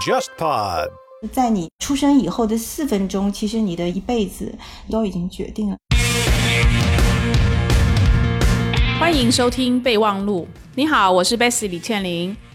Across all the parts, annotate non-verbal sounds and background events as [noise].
JustPod，在你出生以后的四分钟，其实你的一辈子都已经决定了。欢迎收听备忘录。你好，我是 Bessy 李倩玲。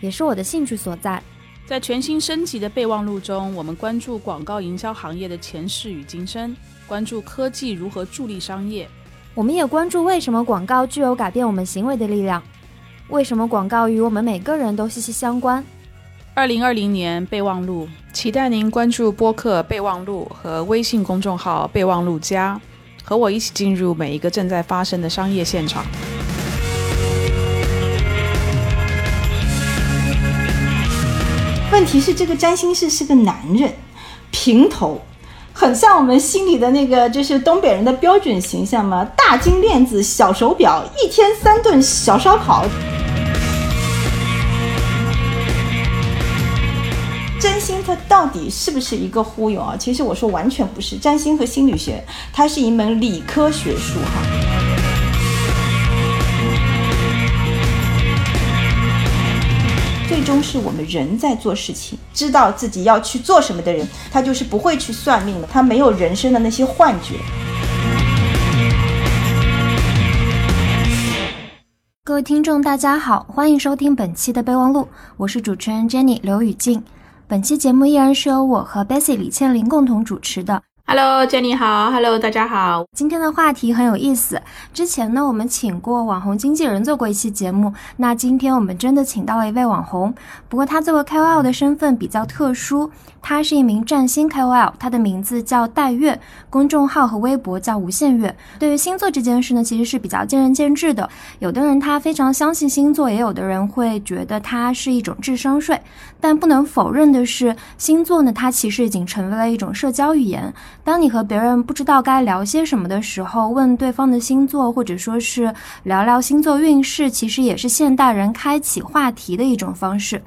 也是我的兴趣所在。在全新升级的备忘录中，我们关注广告营销行业的前世与今生，关注科技如何助力商业。我们也关注为什么广告具有改变我们行为的力量，为什么广告与我们每个人都息息相关。二零二零年备忘录，期待您关注播客备忘录和微信公众号备忘录加，和我一起进入每一个正在发生的商业现场。问题是这个占星师是个男人，平头，很像我们心里的那个，就是东北人的标准形象嘛，大金链子、小手表，一天三顿小烧烤。占星它到底是不是一个忽悠啊？其实我说完全不是，占星和心理学它是一门理科学术哈。终是我们人在做事情，知道自己要去做什么的人，他就是不会去算命的，他没有人生的那些幻觉。各位听众，大家好，欢迎收听本期的备忘录，我是主持人 Jenny 刘雨静。本期节目依然是由我和 Bessy 李倩玲共同主持的。Hello，家你好，Hello，大家好。今天的话题很有意思。之前呢，我们请过网红经纪人做过一期节目。那今天我们真的请到了一位网红，不过他作为 KOL 的身份比较特殊，他是一名占星 KOL，他的名字叫戴月，公众号和微博叫无限月。对于星座这件事呢，其实是比较见仁见智的。有的人他非常相信星座，也有的人会觉得它是一种智商税。但不能否认的是，星座呢，它其实已经成为了一种社交语言。当你和别人不知道该聊些什么的时候，问对方的星座，或者说是聊聊星座运势，其实也是现代人开启话题的一种方式。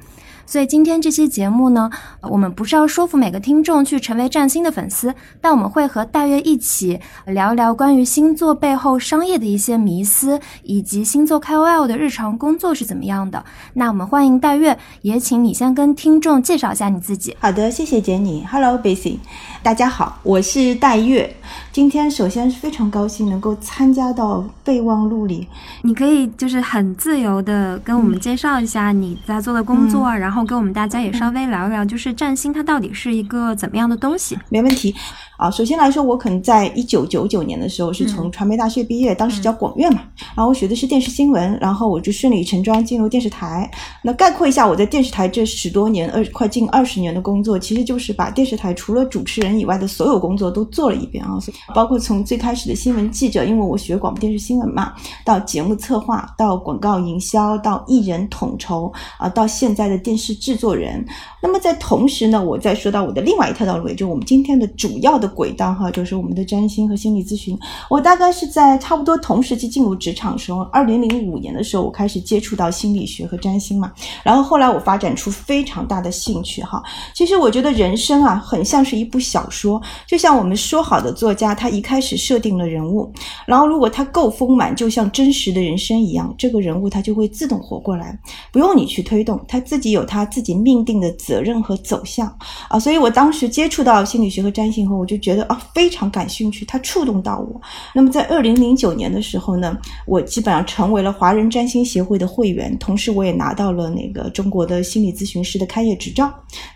所以今天这期节目呢，我们不是要说服每个听众去成为占星的粉丝，但我们会和大约一起聊聊关于星座背后商业的一些迷思，以及星座 KOL 的日常工作是怎么样的。那我们欢迎大月，也请你先跟听众介绍一下你自己。好的，谢谢杰尼。Hello, b a s y 大家好，我是戴月。今天首先是非常高兴能够参加到备忘录里。你可以就是很自由的跟我们介绍一下你在做的工作，然后跟我们大家也稍微聊一聊，就是占星它到底是一个怎么样的东西？没问题。啊，首先来说，我可能在一九九九年的时候是从传媒大学毕业，当时叫广院嘛，然后我学的是电视新闻，然后我就顺理成章进入电视台。那概括一下我在电视台这十多年，二快近二十年的工作，其实就是把电视台除了主持人以外的所有工作都做了一遍啊，包括从最开始的新闻记者，因为我学广播电视新闻嘛，到节目策划，到广告营销，到艺人统筹啊，到现在的电视制作人。那么在同时呢，我再说到我的另外一条道路，也就是我们今天的主要的轨道哈，就是我们的占星和心理咨询。我大概是在差不多同时期进入职场的时候，二零零五年的时候，我开始接触到心理学和占星嘛。然后后来我发展出非常大的兴趣哈。其实我觉得人生啊，很像是一部小小说，就像我们说好的作家，他一开始设定了人物，然后如果他够丰满，就像真实的人生一样，这个人物他就会自动活过来，不用你去推动，他自己有他自己命定的。责任和走向啊，所以我当时接触到心理学和占星后，我就觉得啊非常感兴趣，它触动到我。那么在二零零九年的时候呢，我基本上成为了华人占星协会的会员，同时我也拿到了那个中国的心理咨询师的开业执照。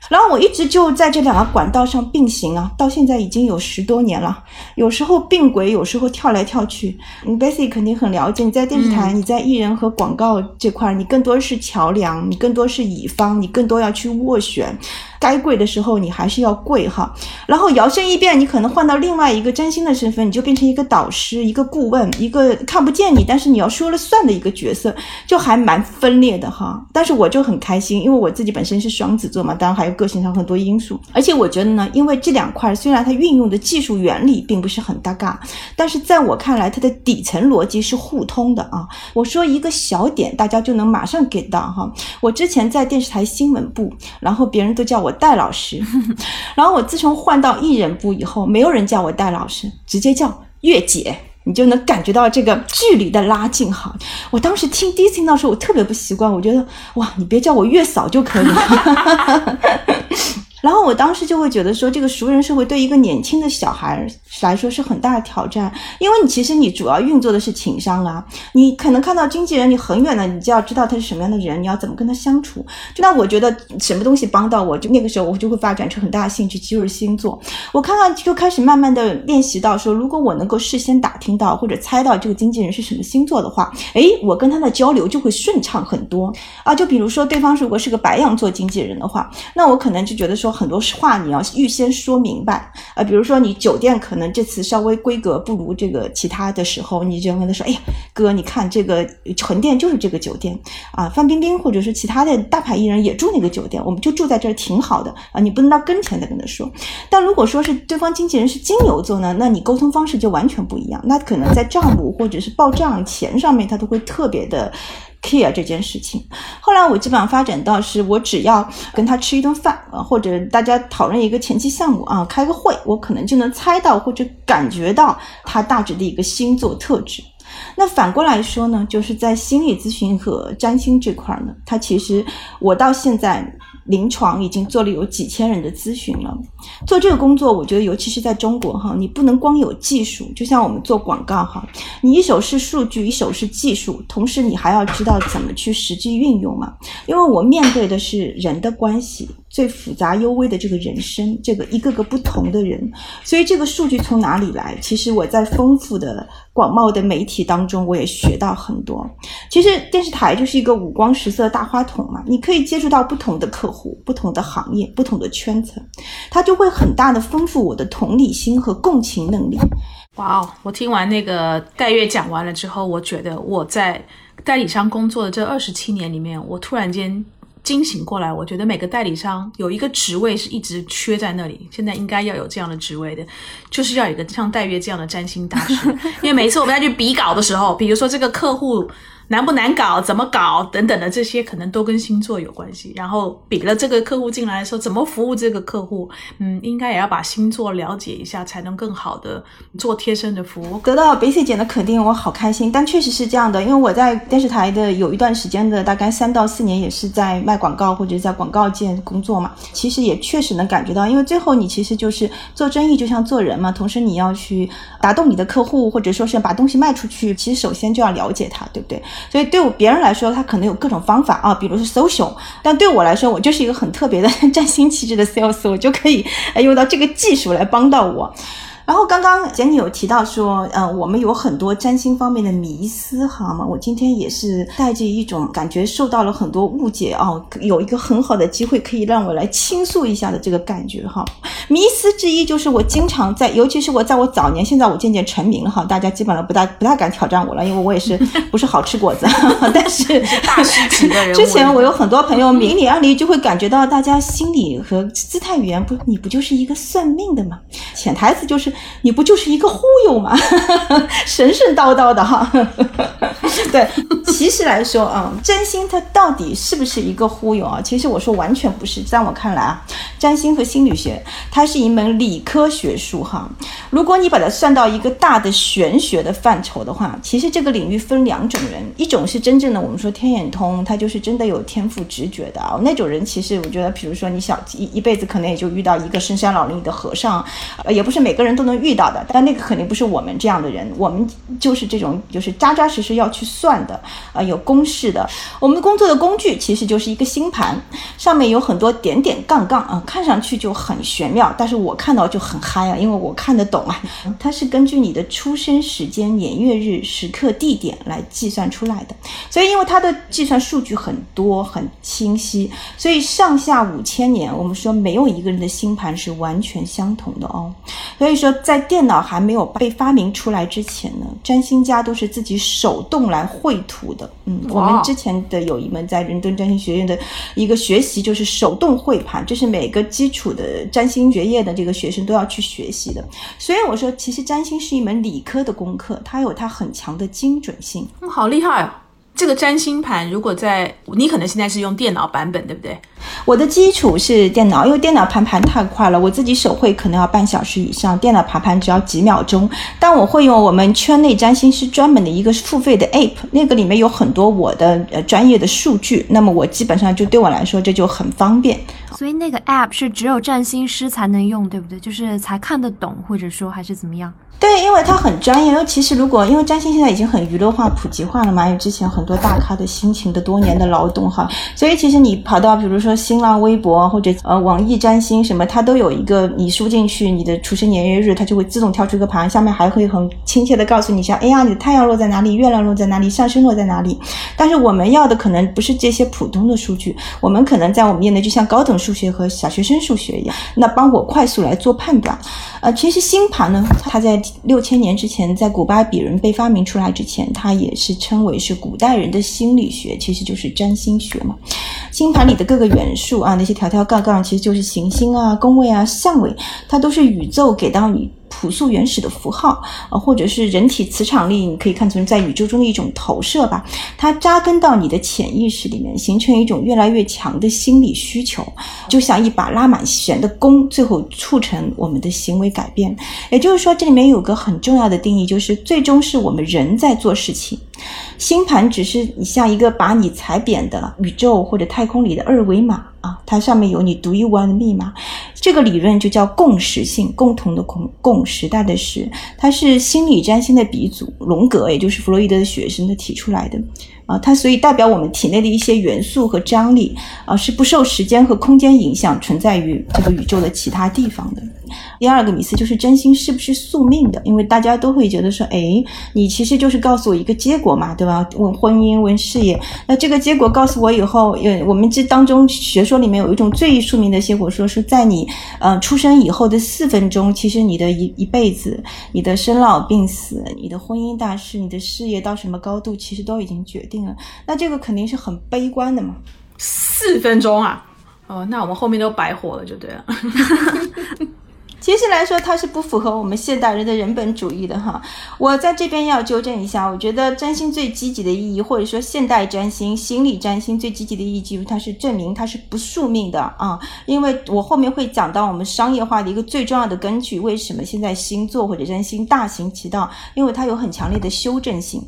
然后我一直就在这两个管道上并行啊，到现在已经有十多年了。有时候并轨，有时候跳来跳去。你 Bessy 肯定很了解，你在电视台，你在艺人和广告这块，你更多是桥梁，你更多是乙方，你更多要去斡旋。该跪的时候你还是要跪哈。然后摇身一变，你可能换到另外一个占星的身份，你就变成一个导师、一个顾问、一个看不见你，但是你要说了算的一个角色，就还蛮分裂的哈。但是我就很开心，因为我自己本身是双子座嘛，当然还有个性上很多因素。而且我觉得呢，因为这两块虽然它运用的技术原理并不是很搭嘎，但是在我看来，它的底层逻辑是互通的啊。我说一个小点，大家就能马上 get 到哈。我之前在电视台新闻部，然后别人都叫我我戴老师，[laughs] 然后我自从换到艺人部以后，没有人叫我戴老师，直接叫月姐。你就能感觉到这个距离的拉近哈。我当时听第一次听到时候，我特别不习惯，我觉得哇，你别叫我月嫂就可以了。然后我当时就会觉得说，这个熟人社会对一个年轻的小孩来说是很大的挑战，因为你其实你主要运作的是情商啊，你可能看到经纪人，你很远的，你就要知道他是什么样的人，你要怎么跟他相处。就那我觉得什么东西帮到我，就那个时候我就会发展出很大的兴趣，就是星座。我看看就开始慢慢的练习到说，如果我能够事先打听到或者猜到这个经纪人是什么星座的话，诶，我跟他的交流就会顺畅很多啊。就比如说对方如果是个白羊座经纪人的话，那我可能就觉得说。很多话你要预先说明白啊，比如说你酒店可能这次稍微规格不如这个其他的时候，你就跟他说：“哎呀，哥，你看这个横店就是这个酒店啊，范冰冰或者是其他的大牌艺人也住那个酒店，我们就住在这儿挺好的啊。”你不能到跟前再跟他说。但如果说是对方经纪人是金牛座呢，那你沟通方式就完全不一样，那可能在账目或者是报账钱上面，他都会特别的。Care 这件事情，后来我基本上发展到是我只要跟他吃一顿饭，或者大家讨论一个前期项目啊，开个会，我可能就能猜到或者感觉到他大致的一个星座特质。那反过来说呢，就是在心理咨询和占星这块呢，他其实我到现在。临床已经做了有几千人的咨询了，做这个工作，我觉得尤其是在中国哈，你不能光有技术，就像我们做广告哈，你一手是数据，一手是技术，同时你还要知道怎么去实际运用嘛。因为我面对的是人的关系，最复杂幽微的这个人生，这个一个个不同的人，所以这个数据从哪里来？其实我在丰富的。广袤的媒体当中，我也学到很多。其实电视台就是一个五光十色的大花筒嘛，你可以接触到不同的客户、不同的行业、不同的圈层，它就会很大的丰富我的同理心和共情能力。哇哦！我听完那个戴月讲完了之后，我觉得我在代理商工作的这二十七年里面，我突然间。惊醒过来，我觉得每个代理商有一个职位是一直缺在那里，现在应该要有这样的职位的，就是要有一个像戴月这样的占星大师，[laughs] 因为每次我们要去比稿的时候，比如说这个客户。难不难搞？怎么搞？等等的这些可能都跟星座有关系。然后比了这个客户进来的时候，怎么服务这个客户？嗯，应该也要把星座了解一下，才能更好的做贴身的服务。得到 b a s 姐的肯定，我好开心。但确实是这样的，因为我在电视台的有一段时间的大概三到四年，也是在卖广告或者在广告界工作嘛。其实也确实能感觉到，因为最后你其实就是做生意，就像做人嘛。同时你要去打动你的客户，或者说是把东西卖出去，其实首先就要了解他，对不对？所以对别人来说，他可能有各种方法啊，比如是 social，但对我来说，我就是一个很特别的 [laughs] 占星气质的 sales，我就可以用到这个技术来帮到我。然后刚刚简妮有提到说，嗯，我们有很多占星方面的迷思，好吗？我今天也是带着一种感觉受到了很多误解哦，有一个很好的机会可以让我来倾诉一下的这个感觉哈。迷思之一就是我经常在，尤其是我在我早年，现在我渐渐成名了哈，大家基本上不大不大敢挑战我了，因为我也是 [laughs] 不是好吃果子，[laughs] 但是大师级的人。之前我有很多朋友明里暗里就会感觉到大家心理和姿态语言不，你不就是一个算命的吗？潜台词就是。你不就是一个忽悠吗？[laughs] 神神叨叨的哈。[laughs] 对，其实来说啊，占星它到底是不是一个忽悠啊？其实我说完全不是，在我看来啊，占星和心理学它是一门理科学术哈。如果你把它算到一个大的玄学的范畴的话，其实这个领域分两种人，一种是真正的我们说天眼通，他就是真的有天赋直觉的啊。那种人其实我觉得，比如说你小一一辈子可能也就遇到一个深山老林里的和尚，呃，也不是每个人都能遇到的。但那个肯定不是我们这样的人，我们就是这种就是扎扎实实要去。算的啊，有公式的。我们工作的工具其实就是一个星盘，上面有很多点点杠杠啊，看上去就很玄妙，但是我看到就很嗨啊，因为我看得懂啊。它是根据你的出生时间、年月日、时刻、地点来计算出来的，所以因为它的计算数据很多、很清晰，所以上下五千年，我们说没有一个人的星盘是完全相同的哦。所以说，在电脑还没有被发明出来之前呢，占星家都是自己手动来绘图的。嗯，我们之前的有一门在伦敦占星学院的一个学习，就是手动绘盘，这是每个基础的占星学业的这个学生都要去学习的。所以我说，其实占星是一门理科的功课，它有它很强的精准性。嗯，好厉害哦！这个占星盘，如果在你可能现在是用电脑版本，对不对？我的基础是电脑，因为电脑盘盘太快了，我自己手绘可能要半小时以上，电脑盘盘只要几秒钟。但我会用我们圈内占星师专门的一个付费的 app，那个里面有很多我的呃专业的数据，那么我基本上就对我来说这就很方便。所以那个 app 是只有占星师才能用，对不对？就是才看得懂，或者说还是怎么样？对，因为它很专业。因为其实如果因为占星现在已经很娱乐化、普及化了嘛，因为之前很多大咖的辛勤的多年的劳动哈，所以其实你跑到比如说新浪微博或者呃网易占星什么，它都有一个你输进去你的出生年月日，它就会自动跳出一个盘，下面还会很亲切的告诉你像，哎呀，你的太阳落在哪里，月亮落在哪里，上升落在哪里。但是我们要的可能不是这些普通的数据，我们可能在我们业内就像高等数学和小学生数学一样，那帮我快速来做判断。呃，其实星盘呢，它在六千年之前，在古巴比伦被发明出来之前，它也是称为是古代人的心理学，其实就是占星学嘛。星盘里的各个元素啊，那些条条杠杠，其实就是行星啊、宫位啊、相位，它都是宇宙给到你。朴素原始的符号啊，或者是人体磁场力，你可以看成在宇宙中的一种投射吧。它扎根到你的潜意识里面，形成一种越来越强的心理需求，就像一把拉满弦的弓，最后促成我们的行为改变。也就是说，这里面有个很重要的定义，就是最终是我们人在做事情。星盘只是你像一个把你踩扁的宇宙或者太空里的二维码啊，它上面有你独一无二的密码。这个理论就叫共识性，共同的共，共时代的时，它是心理占星的鼻祖，荣格也就是弗洛伊德的学生的提出来的。啊，它所以代表我们体内的一些元素和张力啊，是不受时间和空间影响，存在于这个宇宙的其他地方的。第二个迷思就是真心是不是宿命的？因为大家都会觉得说，哎，你其实就是告诉我一个结果嘛，对吧？问婚姻，问事业，那这个结果告诉我以后，呃，我们这当中学说里面有一种最宿命的结果，说是在你呃出生以后的四分钟，其实你的一一辈子，你的生老病死，你的婚姻大事，你的事业到什么高度，其实都已经决定了。那这个肯定是很悲观的嘛？四分钟啊！哦，那我们后面都白活了，就对了。[laughs] 其实来说，它是不符合我们现代人的人本主义的哈。我在这边要纠正一下，我觉得占星最积极的意义，或者说现代占星、心理占星最积极的意义，就是它是证明它是不宿命的啊。因为我后面会讲到我们商业化的一个最重要的根据，为什么现在星座或者占星大行其道？因为它有很强烈的修正性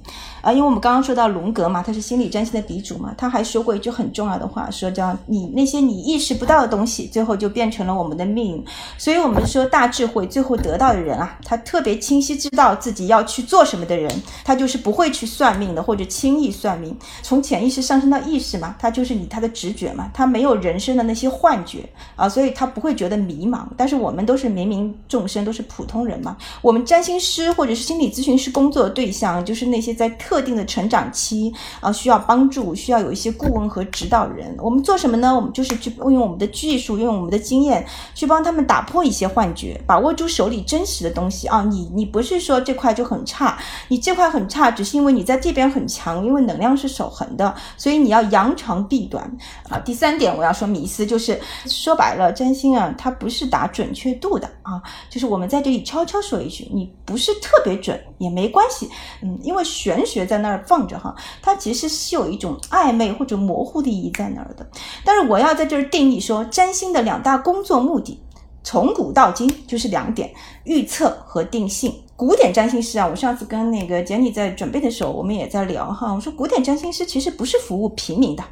啊。因为我们刚刚说到荣格嘛，他是心理占星的鼻祖嘛，他还说过一句很重要的话，说叫你那些你意识不到的东西，最后就变成了我们的命。所以我们说。大智慧最后得到的人啊，他特别清晰知道自己要去做什么的人，他就是不会去算命的，或者轻易算命。从潜意识上升到意识嘛，他就是你他的直觉嘛，他没有人生的那些幻觉啊，所以他不会觉得迷茫。但是我们都是冥冥众生，都是普通人嘛。我们占星师或者是心理咨询师工作的对象，就是那些在特特定的成长期啊需要帮助、需要有一些顾问和指导人。我们做什么呢？我们就是去运用我们的技术，用我们的经验去帮他们打破一些幻觉。把握住手里真实的东西啊！你你不是说这块就很差，你这块很差，只是因为你在这边很强，因为能量是守恒的，所以你要扬长避短啊。第三点我要说迷思，就是说白了，占星啊，它不是打准确度的啊，就是我们在这里悄悄说一句，你不是特别准也没关系，嗯，因为玄学在那儿放着哈，它其实是有一种暧昧或者模糊的意义在那儿的。但是我要在这儿定义说，占星的两大工作目的。从古到今就是两点：预测和定性。古典占星师啊，我上次跟那个简妮在准备的时候，我们也在聊哈。我说，古典占星师其实不是服务平民的，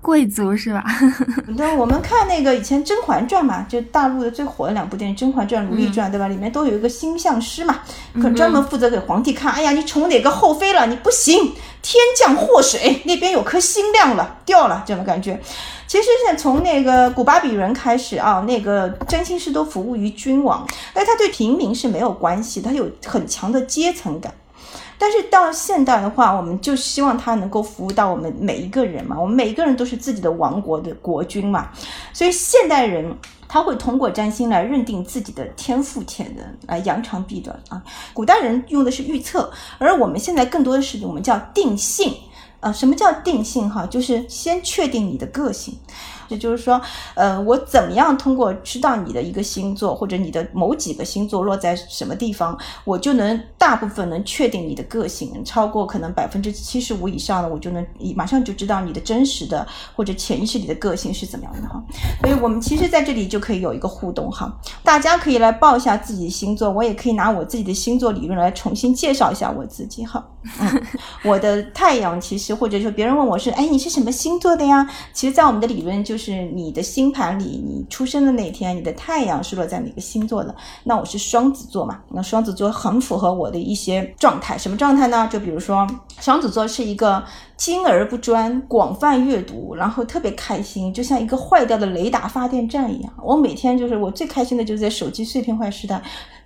贵族是吧？对，我们看那个以前《甄嬛传》嘛，就大陆的最火的两部电影《甄嬛传》《如懿传》，对吧？里面都有一个星象师嘛，可专门负责给皇帝看。哎呀，你宠哪个后妃了？你不行，天降祸水，那边有颗星亮了，掉了，这种感觉。其实是从那个古巴比伦开始啊，那个占星师都服务于君王，但他对平民是没有关系，他有很强的阶层感。但是到现代的话，我们就希望他能够服务到我们每一个人嘛，我们每一个人都是自己的王国的国君嘛，所以现代人他会通过占星来认定自己的天赋潜能，来扬长避短啊。古代人用的是预测，而我们现在更多的是我们叫定性啊。什么叫定性哈？就是先确定你的个性。也就是说，呃，我怎么样通过知道你的一个星座或者你的某几个星座落在什么地方，我就能大部分能确定你的个性，超过可能百分之七十五以上的，我就能马上就知道你的真实的或者潜意识里的个性是怎么样的哈。所以我们其实在这里就可以有一个互动哈，大家可以来报一下自己的星座，我也可以拿我自己的星座理论来重新介绍一下我自己哈。我的太阳其实或者说别人问我是，哎，你是什么星座的呀？其实，在我们的理论就。是你的星盘里，你出生的那天，你的太阳是落在哪个星座的？那我是双子座嘛？那双子座很符合我的一些状态，什么状态呢？就比如说，双子座是一个精而不专、广泛阅读，然后特别开心，就像一个坏掉的雷达发电站一样。我每天就是我最开心的，就是在手机碎片化时代。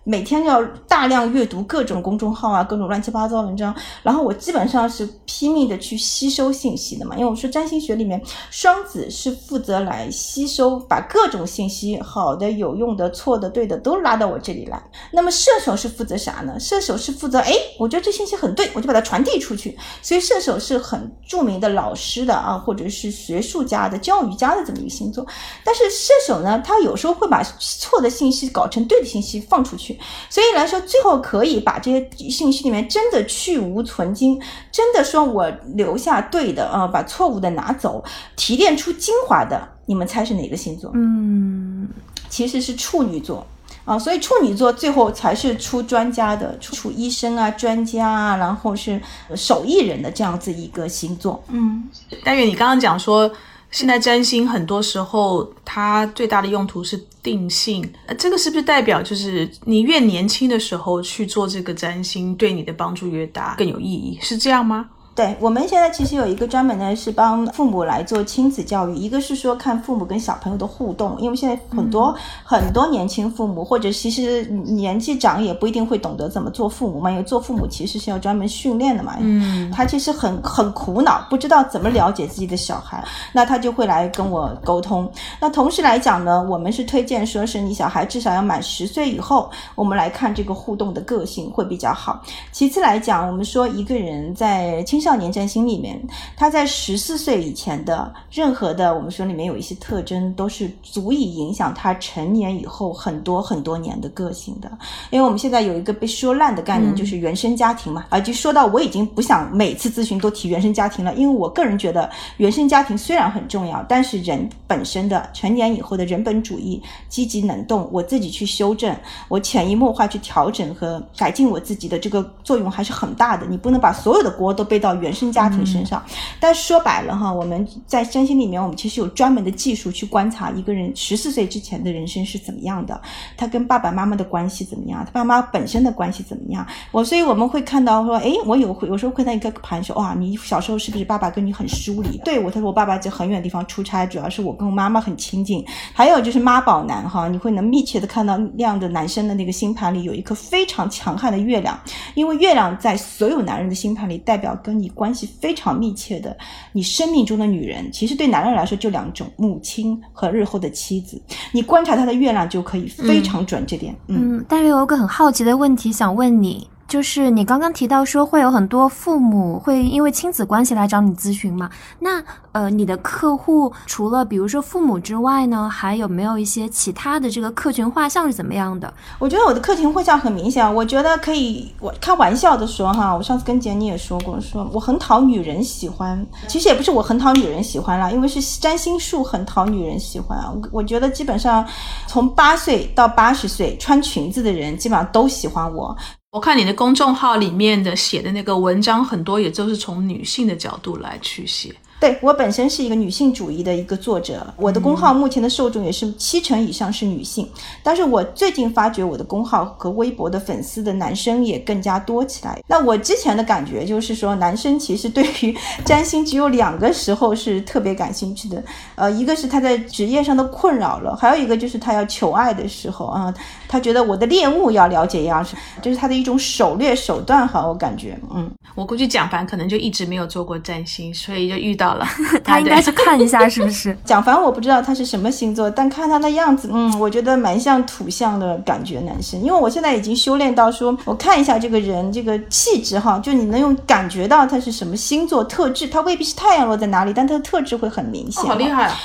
每天要大量阅读各种公众号啊，各种乱七八糟文章，然后我基本上是拼命的去吸收信息的嘛。因为我说占星学里面，双子是负责来吸收，把各种信息，好的、有用的、错的、对的，都拉到我这里来。那么射手是负责啥呢？射手是负责，哎，我觉得这信息很对，我就把它传递出去。所以射手是很著名的老师的啊，或者是学术家的、教育家的这么一个星座。但是射手呢，他有时候会把错的信息搞成对的信息放出去。所以来说，最后可以把这些信息里面真的去无存精，真的说我留下对的啊，把错误的拿走，提炼出精华的，你们猜是哪个星座？嗯，其实是处女座啊。所以处女座最后才是出专家的，出医生啊、专家啊，然后是手艺人的这样子一个星座。嗯，但愿你刚刚讲说。现在占星很多时候，它最大的用途是定性。呃，这个是不是代表就是你越年轻的时候去做这个占星，对你的帮助越大，更有意义？是这样吗？对我们现在其实有一个专门的，是帮父母来做亲子教育。一个是说看父母跟小朋友的互动，因为现在很多很多年轻父母或者其实年纪长也不一定会懂得怎么做父母嘛，因为做父母其实是要专门训练的嘛。嗯，他其实很很苦恼，不知道怎么了解自己的小孩，那他就会来跟我沟通。那同时来讲呢，我们是推荐说是你小孩至少要满十岁以后，我们来看这个互动的个性会比较好。其次来讲，我们说一个人在青少年占星里面，他在十四岁以前的任何的，我们说里面有一些特征，都是足以影响他成年以后很多很多年的个性的。因为我们现在有一个被说烂的概念，就是原生家庭嘛，啊，就说到我已经不想每次咨询都提原生家庭了，因为我个人觉得原生家庭虽然很重要，但是人本身的成年以后的人本主义、积极能动，我自己去修正，我潜移默化去调整和改进我自己的这个作用还是很大的。你不能把所有的锅都背到。原生家庭身上，但说白了哈，我们在占星里面，我们其实有专门的技术去观察一个人十四岁之前的人生是怎么样的，他跟爸爸妈妈的关系怎么样，他爸妈本身的关系怎么样。我所以我们会看到说，哎，我有有时候会在一个盘说，哇，你小时候是不是爸爸跟你很疏离？对我，他说我爸爸在很远的地方出差，主要是我跟我妈妈很亲近。还有就是妈宝男哈，你会能密切的看到那样的男生的那个星盘里有一颗非常强悍的月亮，因为月亮在所有男人的星盘里代表跟你。关系非常密切的，你生命中的女人，其实对男人来说就两种：母亲和日后的妻子。你观察他的月亮就可以非常准这点。嗯，但是有个很好奇的问题想问你。就是你刚刚提到说会有很多父母会因为亲子关系来找你咨询嘛？那呃，你的客户除了比如说父母之外呢，还有没有一些其他的这个客群画像是怎么样的？我觉得我的客群画像很明显，我觉得可以，我开玩笑的说哈，我上次跟杰尼也说过，说我很讨女人喜欢，其实也不是我很讨女人喜欢啦，因为是占星术很讨女人喜欢。我我觉得基本上从八岁到八十岁穿裙子的人基本上都喜欢我。我看你的公众号里面的写的那个文章很多，也都是从女性的角度来去写。对我本身是一个女性主义的一个作者，我的公号目前的受众也是七成以上是女性，但是我最近发觉我的公号和微博的粉丝的男生也更加多起来。那我之前的感觉就是说，男生其实对于占星只有两个时候是特别感兴趣的，呃，一个是他在职业上的困扰了，还有一个就是他要求爱的时候啊，他觉得我的猎物要了解一样，这是他的一种狩猎手段哈，我感觉，嗯，我估计蒋凡可能就一直没有做过占星，所以就遇到了。[laughs] 他应该去看一下，是不是？[laughs] 蒋凡我不知道他是什么星座，但看他的样子，嗯，我觉得蛮像土象的感觉男生。因为我现在已经修炼到说，我看一下这个人这个气质哈，就你能用感觉到他是什么星座特质，他未必是太阳落在哪里，但他的特质会很明显。好厉害啊！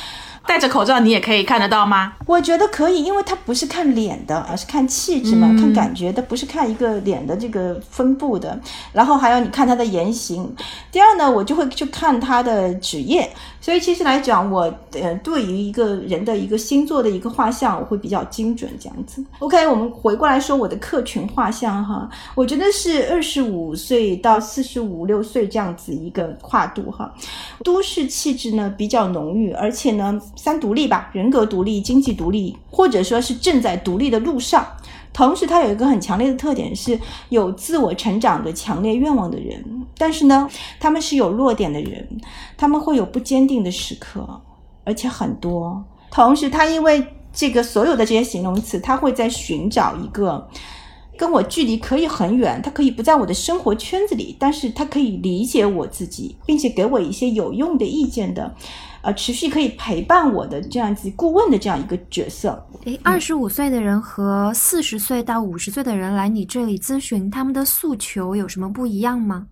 戴着口罩你也可以看得到吗？我觉得可以，因为它不是看脸的，而是看气质嘛，看感觉的，不是看一个脸的这个分布的。然后还有你看他的言行。第二呢，我就会去看他的职业。所以其实来讲，我呃对于一个人的一个星座的一个画像，我会比较精准这样子。OK，我们回过来说我的客群画像哈，我觉得是二十五岁到四十五六岁这样子一个跨度哈。都市气质呢比较浓郁，而且呢三独立吧，人格独立、经济独立，或者说是正在独立的路上。同时，他有一个很强烈的特点，是有自我成长的强烈愿望的人。但是呢，他们是有弱点的人，他们会有不坚定的时刻，而且很多。同时，他因为这个所有的这些形容词，他会在寻找一个跟我距离可以很远，他可以不在我的生活圈子里，但是他可以理解我自己，并且给我一些有用的意见的。呃，持续可以陪伴我的这样子顾问的这样一个角色。诶，二十五岁的人和四十岁到五十岁的人来你这里咨询，他们的诉求有什么不一样吗？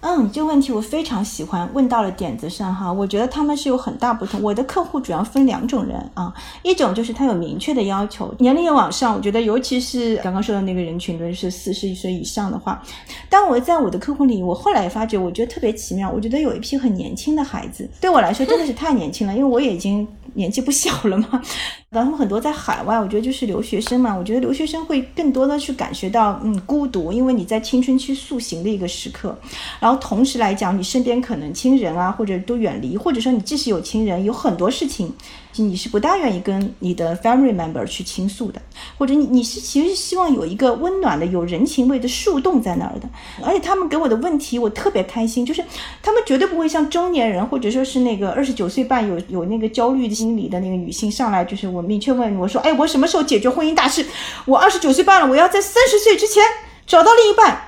嗯，这个问题我非常喜欢，问到了点子上哈。我觉得他们是有很大不同。我的客户主要分两种人啊，一种就是他有明确的要求，年龄也往上。我觉得尤其是刚刚说的那个人群，都是四十岁以上的话。当我在我的客户里，我后来发觉，我觉得特别奇妙。我觉得有一批很年轻的孩子，对我来说真的是太年轻了，因为我也已经年纪不小了嘛。然后很多在海外，我觉得就是留学生嘛。我觉得留学生会更多的去感觉到嗯孤独，因为你在青春期塑形的一个时刻。然然后同时来讲，你身边可能亲人啊，或者都远离，或者说你即使有亲人，有很多事情。你是不大愿意跟你的 family member 去倾诉的，或者你你是其实希望有一个温暖的、有人情味的树洞在那儿的。而且他们给我的问题，我特别开心，就是他们绝对不会像中年人，或者说是那个二十九岁半有有那个焦虑心理的那个女性上来，就是我明确问我说，哎，我什么时候解决婚姻大事？我二十九岁半了，我要在三十岁之前找到另一半。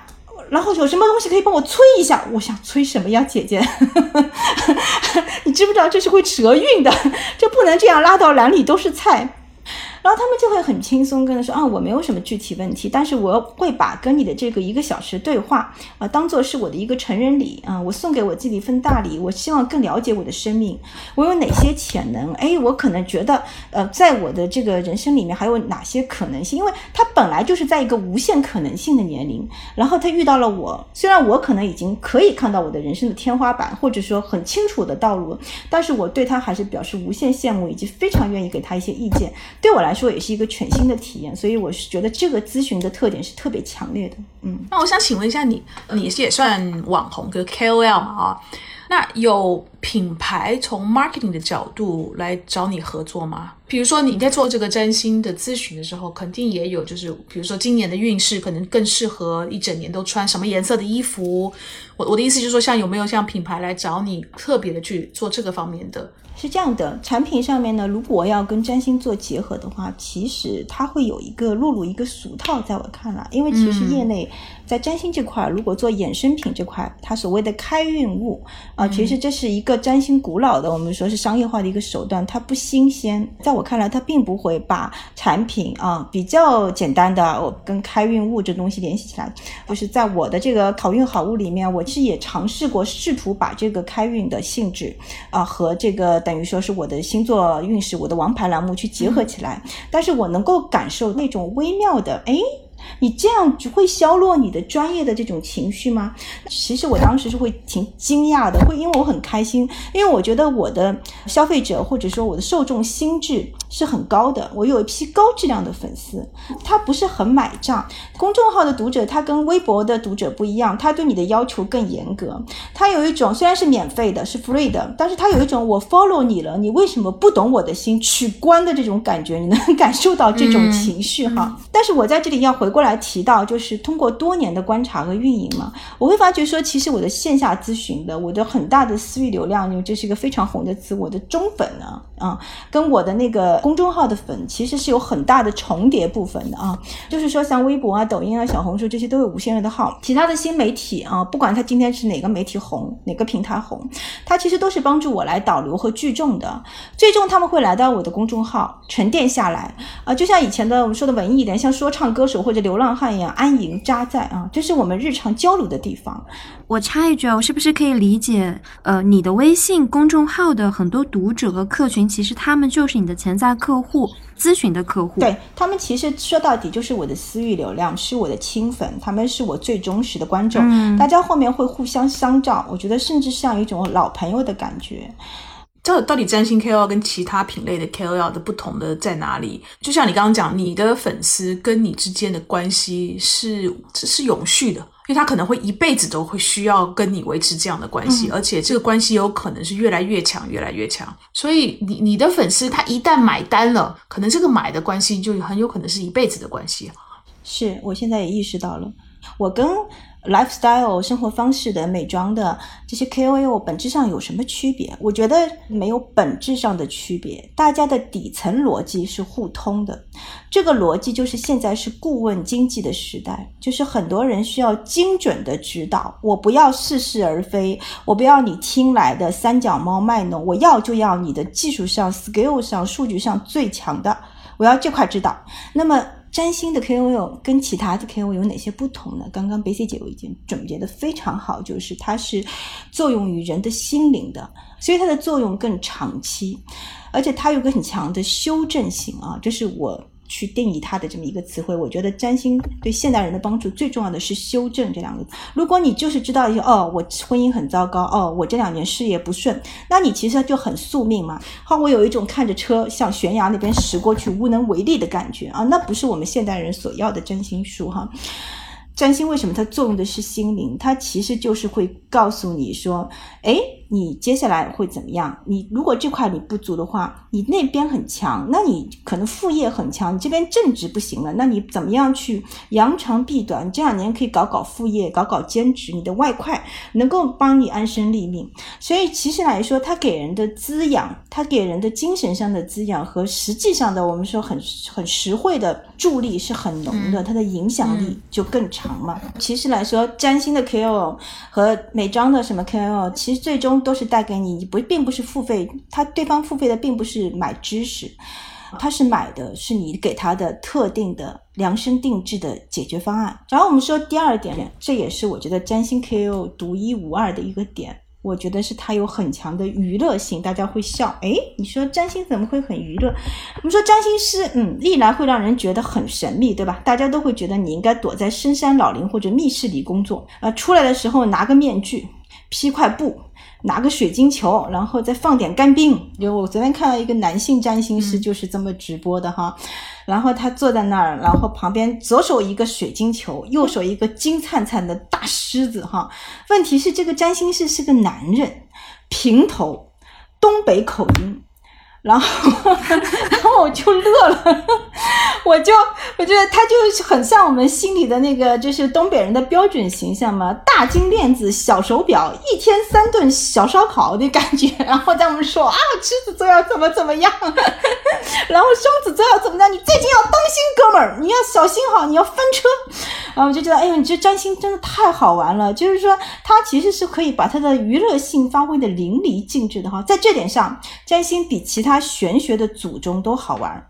然后有什么东西可以帮我催一下？我想催什么呀，姐姐？[laughs] 你知不知道这是会折运的？[laughs] 这不能这样拉到篮里都是菜。然后他们就会很轻松跟他说啊，我没有什么具体问题，但是我会把跟你的这个一个小时对话啊，当做是我的一个成人礼啊，我送给我自己一份大礼。我希望更了解我的生命，我有哪些潜能？哎，我可能觉得呃，在我的这个人生里面还有哪些可能性？因为他本来就是在一个无限可能性的年龄，然后他遇到了我，虽然我可能已经可以看到我的人生的天花板，或者说很清楚的道路，但是我对他还是表示无限羡慕，以及非常愿意给他一些意见。对我来。来说也是一个全新的体验，所以我是觉得这个咨询的特点是特别强烈的。嗯，那我想请问一下你，你是也算网红跟 KOL 嘛？啊，那有品牌从 marketing 的角度来找你合作吗？比如说你在做这个占星的咨询的时候，肯定也有，就是比如说今年的运势可能更适合一整年都穿什么颜色的衣服。我我的意思就是说，像有没有像品牌来找你特别的去做这个方面的？是这样的，产品上面呢，如果要跟占星做结合的话，其实它会有一个落入一个俗套，在我看来，因为其实业内在占星这块，如果做衍生品这块，它所谓的开运物啊，其实这是一个占星古老的，我们说是商业化的一个手段，它不新鲜。在我看来，它并不会把产品啊比较简单的我跟开运物这东西联系起来。就是在我的这个考运好物里面，我其实也尝试过，试图把这个开运的性质啊和这个。等于说是我的星座运势，我的王牌栏目去结合起来，但是我能够感受那种微妙的，哎。你这样会削弱你的专业的这种情绪吗？其实我当时是会挺惊讶的，会因为我很开心，因为我觉得我的消费者或者说我的受众心智是很高的，我有一批高质量的粉丝，他不是很买账。公众号的读者他跟微博的读者不一样，他对你的要求更严格，他有一种虽然是免费的，是 free 的，但是他有一种我 follow 你了，你为什么不懂我的心，取关的这种感觉，你能感受到这种情绪哈？但是我在这里要回过来提到，就是通过多年的观察和运营嘛，我会发觉说，其实我的线下咨询的，我的很大的私域流量，因为这是一个非常红的词，我的中粉呢，啊，跟我的那个公众号的粉其实是有很大的重叠部分的啊，就是说像微博啊、抖音啊、小红书这些都有无限人的号，其他的新媒体啊，不管它今天是哪个媒体红，哪个平台红，它其实都是帮助我来导流和聚众的，最终他们会来到我的公众号沉淀下来。啊，就像以前的我们说的文艺一点，像说唱歌手或者流浪汉一样安营扎寨啊，这是我们日常交流的地方。我插一句啊，我是不是可以理解，呃，你的微信公众号的很多读者和客群，其实他们就是你的潜在客户、咨询的客户。对他们，其实说到底就是我的私域流量，是我的亲粉，他们是我最忠实的观众。嗯大家后面会互相相照，我觉得甚至像一种老朋友的感觉。这到底占星 KOL 跟其他品类的 KOL 的不同的在哪里？就像你刚刚讲，你的粉丝跟你之间的关系是是永续的，因为他可能会一辈子都会需要跟你维持这样的关系，而且这个关系有可能是越来越强，越来越强。所以你你的粉丝他一旦买单了，可能这个买的关系就很有可能是一辈子的关系。是我现在也意识到了，我跟 lifestyle 生活方式的美妆的这些 KOL 本质上有什么区别？我觉得没有本质上的区别，大家的底层逻辑是互通的。这个逻辑就是现在是顾问经济的时代，就是很多人需要精准的指导，我不要似是而非，我不要你听来的三脚猫卖弄，我要就要你的技术上、skill 上、数据上最强的，我要这块指导。那么占星的 KOL 跟其他的 KOL 有哪些不同呢？刚刚贝 C 姐我已经总结的非常好，就是它是作用于人的心灵的，所以它的作用更长期，而且它有个很强的修正性啊，这是我。去定义它的这么一个词汇，我觉得占星对现代人的帮助最重要的是修正这两个字。如果你就是知道一些哦，我婚姻很糟糕，哦，我这两年事业不顺，那你其实就很宿命嘛。好，我有一种看着车向悬崖那边驶过去无能为力的感觉啊，那不是我们现代人所要的占星术哈。占星为什么它作用的是心灵？它其实就是会告诉你说，哎，你接下来会怎么样？你如果这块你不足的话，你那边很强，那你可能副业很强，你这边正职不行了，那你怎么样去扬长避短？你这两年可以搞搞副业，搞搞兼职，你的外快能够帮你安身立命。所以其实来说，它给人的滋养，它给人的精神上的滋养和实际上的我们说很很实惠的助力是很浓的，它的影响力就更长。嘛，其实来说，占星的 KOL 和美妆的什么 KOL，其实最终都是带给你你不，并不是付费，他对方付费的并不是买知识，他是买的是你给他的特定的量身定制的解决方案。然后我们说第二点，这也是我觉得占星 K O 独一无二的一个点。我觉得是它有很强的娱乐性，大家会笑。哎，你说占星怎么会很娱乐？我们说占星师，嗯，历来会让人觉得很神秘，对吧？大家都会觉得你应该躲在深山老林或者密室里工作，呃，出来的时候拿个面具，披块布。拿个水晶球，然后再放点干冰。就我昨天看到一个男性占星师就是这么直播的哈，然后他坐在那儿，然后旁边左手一个水晶球，右手一个金灿灿的大狮子哈。问题是这个占星师是个男人，平头，东北口音。然后，[laughs] 然后我就乐了，[laughs] 我就我觉得他就很像我们心里的那个，就是东北人的标准形象嘛，大金链子、小手表，一天三顿小烧烤的感觉。然后在我们说啊，狮子座要怎么怎么样，[laughs] 然后双子座要怎么样，你最近要当心，哥们儿，你要小心哈，你要翻车。然后我就觉得，哎呦，你这占星真的太好玩了，就是说，它其实是可以把它的娱乐性发挥的淋漓尽致的哈，在这点上，占星比其他。玄学的祖宗都好玩，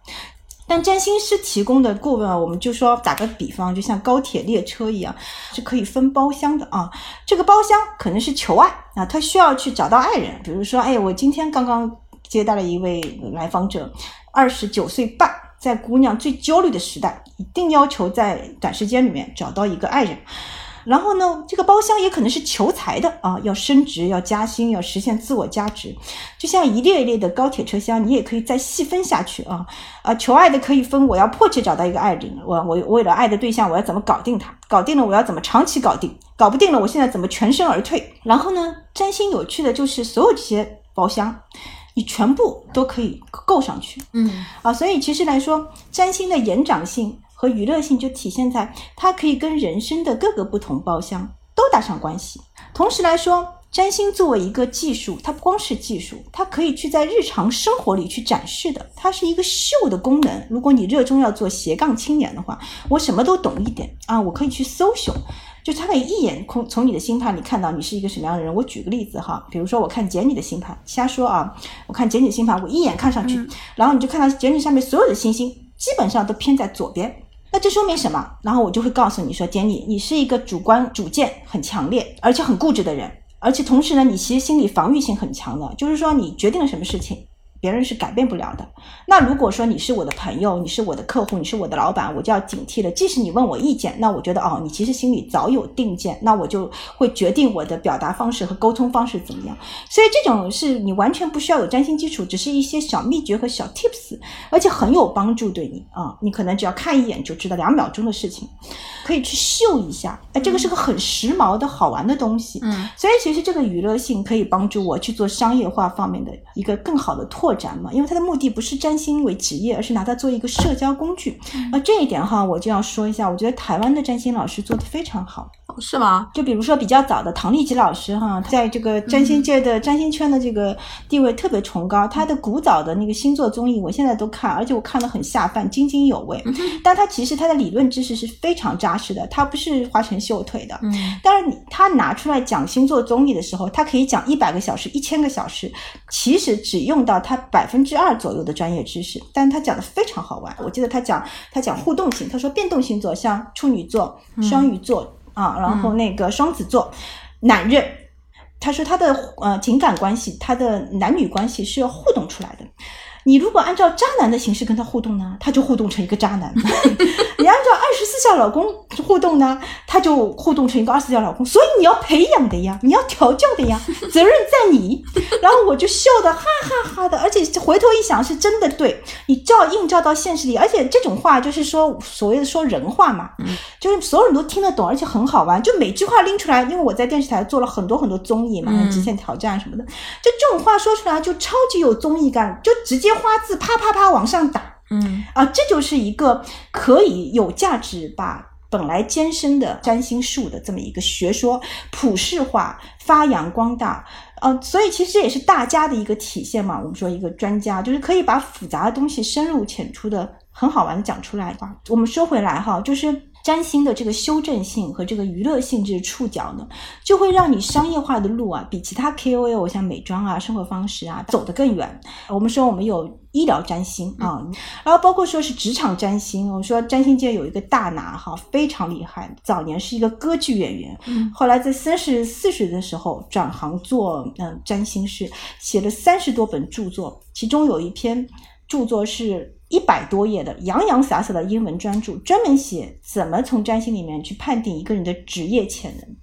但占星师提供的顾问，我们就说打个比方，就像高铁列车一样，是可以分包厢的啊。这个包厢可能是求爱啊，他需要去找到爱人，比如说，哎，我今天刚刚接待了一位来访者，二十九岁半在姑娘最焦虑的时代，一定要求在短时间里面找到一个爱人。然后呢，这个包厢也可能是求财的啊，要升职、要加薪、要实现自我价值。就像一列一列的高铁车厢，你也可以再细分下去啊啊！求爱的可以分，我要迫切找到一个爱人，我我为了爱的对象，我要怎么搞定他？搞定了，我要怎么长期搞定？搞不定了，我现在怎么全身而退？然后呢，占星有趣的就是所有这些包厢，你全部都可以够上去。嗯啊，所以其实来说，占星的延展性和娱乐性就体现在它可以跟人生的各个不同包厢都搭上关系。同时来说，占星作为一个技术，它不光是技术，它可以去在日常生活里去展示的，它是一个秀的功能。如果你热衷要做斜杠青年的话，我什么都懂一点啊，我可以去搜寻。就他可以一眼空从你的星盘里看到你是一个什么样的人。我举个例子哈，比如说我看简你的星盘，瞎说啊，我看简你的星盘，我一眼看上去，然后你就看到简你上面所有的星星基本上都偏在左边。那这说明什么？然后我就会告诉你说，简你，你是一个主观主见很强烈，而且很固执的人，而且同时呢，你其实心理防御性很强的，就是说你决定了什么事情。别人是改变不了的。那如果说你是我的朋友，你是我的客户，你是我的老板，我就要警惕了。即使你问我意见，那我觉得哦，你其实心里早有定见，那我就会决定我的表达方式和沟通方式怎么样。所以这种是你完全不需要有占星基础，只是一些小秘诀和小 tips，而且很有帮助对你啊。你可能只要看一眼就知道，两秒钟的事情，可以去秀一下。哎，这个是个很时髦的好玩的东西。嗯，所以其实这个娱乐性可以帮助我去做商业化方面的一个更好的拓展嘛，因为它的目的不是占星为职业，而是拿它做一个社交工具。而这一点哈，我就要说一下，我觉得台湾的占星老师做的非常好。是吗？就比如说比较早的唐立吉老师哈，在这个占星界的占星圈的这个地位特别崇高。他的古早的那个星座综艺，我现在都看，而且我看得很下饭，津津有味。但他其实他的理论知识是非常扎实的，他不是花拳绣腿的。嗯，但是你他拿出来讲星座综艺的时候，他可以讲一百个小时、一千个小时，其实只用到他百分之二左右的专业知识，但是他讲的非常好玩。我记得他讲他讲互动性，他说变动星座像处女座、双鱼座。啊，然后那个双子座，男人，他说他的呃情感关系，他的男女关系是要互动出来的。你如果按照渣男的形式跟他互动呢，他就互动成一个渣男；[laughs] 你按照二十四孝老公互动呢，他就互动成一个二十四孝老公。所以你要培养的呀，你要调教的呀，责任在你。然后我就笑得哈哈哈的，而且回头一想是真的对，你照映照到现实里，而且这种话就是说所谓的说人话嘛，就是所有人都听得懂，而且很好玩，就每句话拎出来，因为我在电视台做了很多很多综艺嘛，极限挑战什么的，就这种话说出来就超级有综艺感，就直接花字啪啪啪往上打，嗯啊，这就是一个可以有价值把本来艰深的占星术的这么一个学说普世化、发扬光大。呃，所以其实这也是大家的一个体现嘛。我们说一个专家就是可以把复杂的东西深入浅出的很好玩的讲出来吧。我们说回来哈，就是占星的这个修正性和这个娱乐性质触角呢，就会让你商业化的路啊，比其他 KOL 像美妆啊、生活方式啊走得更远。我们说我们有医疗占星啊，然后包括说是职场占星。我们说占星界有一个大拿哈，非常厉害，早年是一个歌剧演员，后来在三十四岁的时候转行做嗯占星师，写了三十多本著作，其中有一篇著作是一百多页的洋洋洒洒的英文专著，专门写怎么从占星里面去判定一个人的职业潜能。